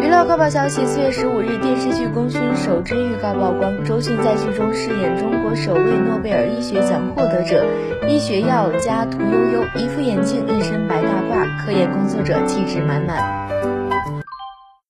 娱乐快报消息四月十五日电视剧功勋首支预告曝光周迅在剧中饰演中国首位诺贝尔医学奖获得者医学药家屠呦呦一副眼镜一身白大褂科研工作者气质满满。